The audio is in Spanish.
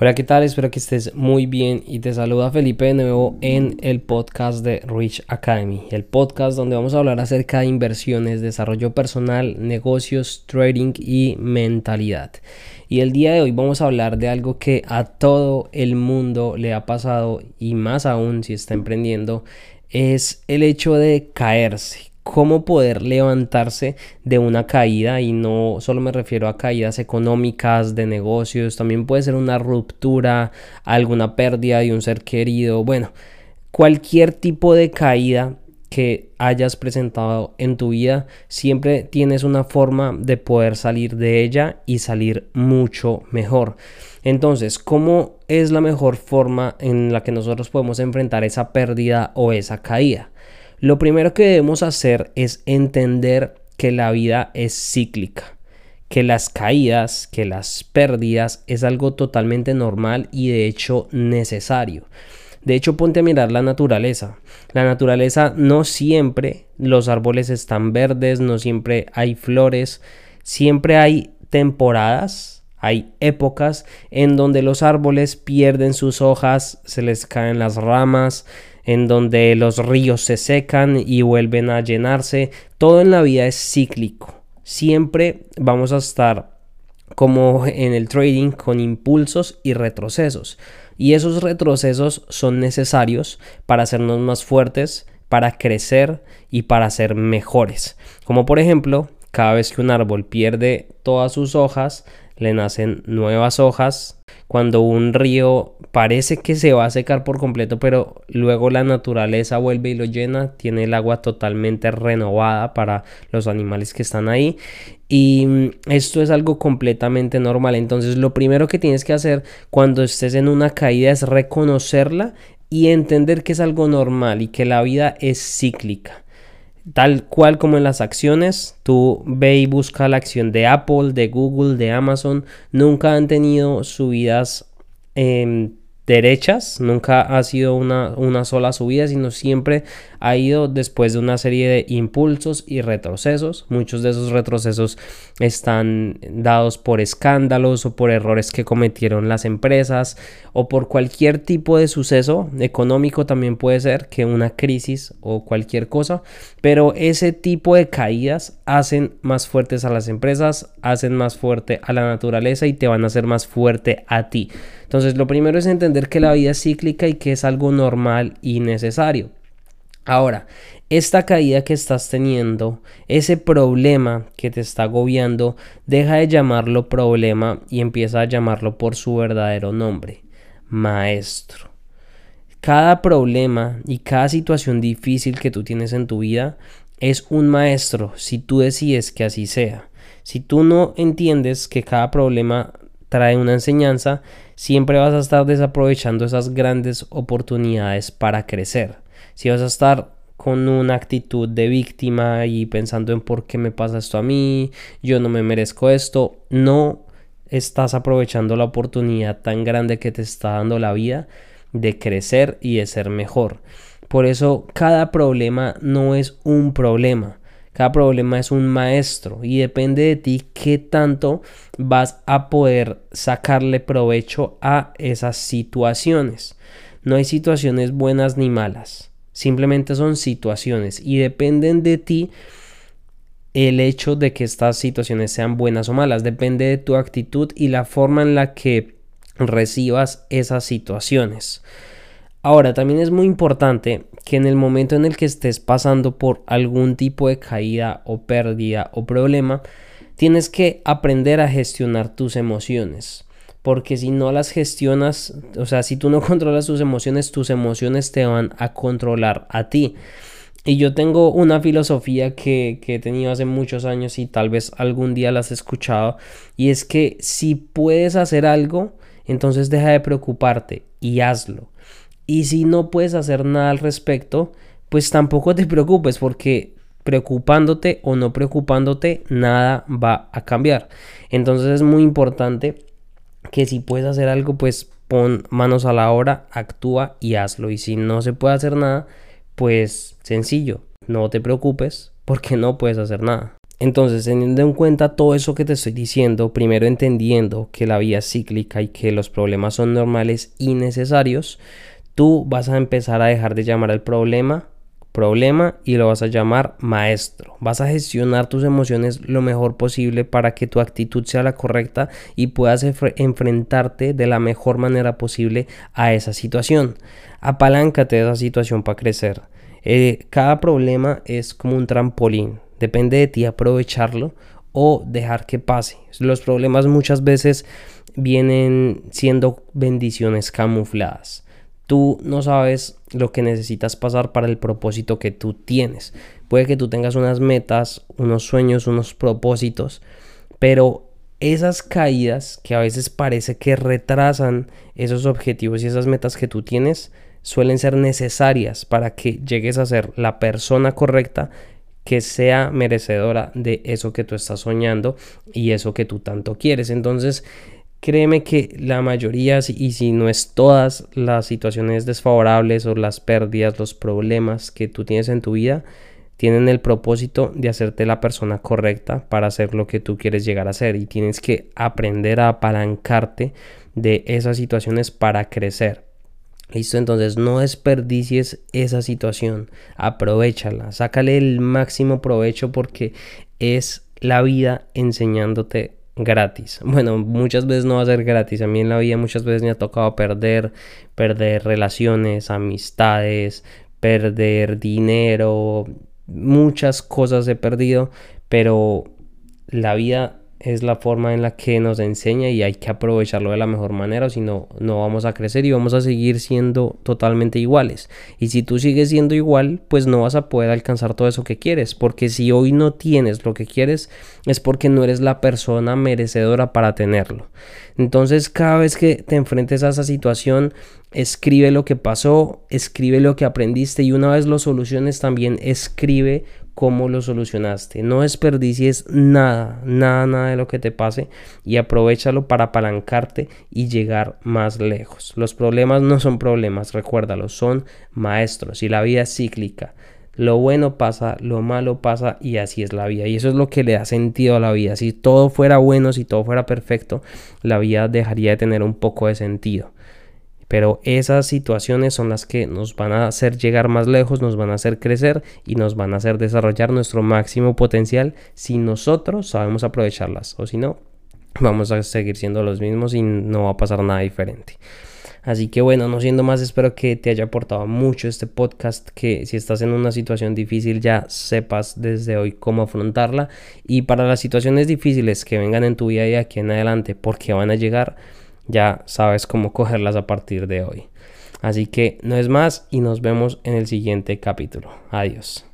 Hola, ¿qué tal? Espero que estés muy bien y te saluda Felipe de nuevo en el podcast de Rich Academy, el podcast donde vamos a hablar acerca de inversiones, desarrollo personal, negocios, trading y mentalidad. Y el día de hoy vamos a hablar de algo que a todo el mundo le ha pasado y más aún si está emprendiendo, es el hecho de caerse cómo poder levantarse de una caída y no solo me refiero a caídas económicas, de negocios, también puede ser una ruptura, alguna pérdida de un ser querido, bueno, cualquier tipo de caída que hayas presentado en tu vida, siempre tienes una forma de poder salir de ella y salir mucho mejor. Entonces, ¿cómo es la mejor forma en la que nosotros podemos enfrentar esa pérdida o esa caída? Lo primero que debemos hacer es entender que la vida es cíclica, que las caídas, que las pérdidas es algo totalmente normal y de hecho necesario. De hecho, ponte a mirar la naturaleza. La naturaleza no siempre los árboles están verdes, no siempre hay flores, siempre hay temporadas, hay épocas en donde los árboles pierden sus hojas, se les caen las ramas, en donde los ríos se secan y vuelven a llenarse. Todo en la vida es cíclico. Siempre vamos a estar como en el trading con impulsos y retrocesos. Y esos retrocesos son necesarios para hacernos más fuertes, para crecer y para ser mejores. Como por ejemplo, cada vez que un árbol pierde todas sus hojas, le nacen nuevas hojas cuando un río parece que se va a secar por completo, pero luego la naturaleza vuelve y lo llena, tiene el agua totalmente renovada para los animales que están ahí. Y mm, esto es algo completamente normal. Entonces lo primero que tienes que hacer cuando estés en una caída es reconocerla y entender que es algo normal y que la vida es cíclica. Tal cual como en las acciones, tú ve y busca la acción de Apple, de Google, de Amazon, nunca han tenido subidas eh, derechas, nunca ha sido una, una, sola subida, sino siempre ha ido después de una serie de impulsos y retrocesos. Muchos de esos retrocesos están dados por escándalos o por errores que cometieron las empresas o por cualquier tipo de suceso económico también puede ser que una crisis o cualquier cosa, pero ese tipo de caídas hacen más fuertes a las empresas, hacen más fuerte a la naturaleza y te van a hacer más fuerte a ti. Entonces, lo primero es entender que la vida es cíclica y que es algo normal y necesario. Ahora, esta caída que estás teniendo, ese problema que te está agobiando, deja de llamarlo problema y empieza a llamarlo por su verdadero nombre, maestro. Cada problema y cada situación difícil que tú tienes en tu vida es un maestro si tú decides que así sea. Si tú no entiendes que cada problema trae una enseñanza, siempre vas a estar desaprovechando esas grandes oportunidades para crecer. Si vas a estar con una actitud de víctima y pensando en por qué me pasa esto a mí, yo no me merezco esto, no estás aprovechando la oportunidad tan grande que te está dando la vida de crecer y de ser mejor. Por eso cada problema no es un problema. Cada problema es un maestro y depende de ti qué tanto vas a poder sacarle provecho a esas situaciones. No hay situaciones buenas ni malas, simplemente son situaciones y dependen de ti el hecho de que estas situaciones sean buenas o malas. Depende de tu actitud y la forma en la que recibas esas situaciones. Ahora, también es muy importante que en el momento en el que estés pasando por algún tipo de caída o pérdida o problema, tienes que aprender a gestionar tus emociones. Porque si no las gestionas, o sea, si tú no controlas tus emociones, tus emociones te van a controlar a ti. Y yo tengo una filosofía que, que, he tenido hace muchos años y tal vez algún día la has escuchado. Y es que si puedes hacer algo, entonces deja de preocuparte y hazlo. Y si no puedes hacer nada al respecto, pues tampoco te preocupes porque preocupándote o no preocupándote, nada va a cambiar. Entonces es muy importante que si puedes hacer algo, pues pon manos a la obra, actúa y hazlo. Y si no se puede hacer nada, pues sencillo, no te preocupes porque no puedes hacer nada. Entonces, teniendo en cuenta todo eso que te estoy diciendo, primero entendiendo que la vida es cíclica y que los problemas son normales y necesarios, tú vas a empezar a dejar de llamar al problema problema y lo vas a llamar maestro. Vas a gestionar tus emociones lo mejor posible para que tu actitud sea la correcta y puedas enfrentarte de la mejor manera posible a esa situación. Apaláncate de esa situación para crecer. Eh, cada problema es como un trampolín. Depende de ti aprovecharlo o dejar que pase. Los problemas muchas veces vienen siendo bendiciones camufladas. Tú no sabes lo que necesitas pasar para el propósito que tú tienes. Puede que tú tengas unas metas, unos sueños, unos propósitos, pero esas caídas que a veces parece que retrasan esos objetivos y esas metas que tú tienes suelen ser necesarias para que llegues a ser la persona correcta que sea merecedora de eso que tú estás soñando y eso que tú tanto quieres. Entonces, Créeme que la mayoría, y si no es todas las situaciones desfavorables o las pérdidas, los problemas que tú tienes en tu vida, tienen el propósito de hacerte la persona correcta para hacer lo que tú quieres llegar a ser. Y tienes que aprender a apalancarte de esas situaciones para crecer. Listo, entonces no desperdicies esa situación, aprovechala, sácale el máximo provecho porque es la vida enseñándote gratis. Bueno, muchas veces no va a ser gratis. A mí en la vida muchas veces me ha tocado perder, perder relaciones, amistades, perder dinero, muchas cosas he perdido, pero la vida es la forma en la que nos enseña y hay que aprovecharlo de la mejor manera o si no, no vamos a crecer y vamos a seguir siendo totalmente iguales. Y si tú sigues siendo igual, pues no vas a poder alcanzar todo eso que quieres, porque si hoy no tienes lo que quieres, es porque no eres la persona merecedora para tenerlo. Entonces, cada vez que te enfrentes a esa situación, escribe lo que pasó, escribe lo que aprendiste y una vez lo soluciones también escribe cómo lo solucionaste. No desperdicies nada, nada, nada de lo que te pase y aprovechalo para apalancarte y llegar más lejos. Los problemas no son problemas, recuérdalo, son maestros y la vida es cíclica. Lo bueno pasa, lo malo pasa y así es la vida. Y eso es lo que le da sentido a la vida. Si todo fuera bueno, si todo fuera perfecto, la vida dejaría de tener un poco de sentido. Pero esas situaciones son las que nos van a hacer llegar más lejos, nos van a hacer crecer y nos van a hacer desarrollar nuestro máximo potencial si nosotros sabemos aprovecharlas. O si no, vamos a seguir siendo los mismos y no va a pasar nada diferente. Así que bueno, no siendo más, espero que te haya aportado mucho este podcast, que si estás en una situación difícil ya sepas desde hoy cómo afrontarla y para las situaciones difíciles que vengan en tu vida y aquí en adelante, porque van a llegar, ya sabes cómo cogerlas a partir de hoy. Así que no es más y nos vemos en el siguiente capítulo. Adiós.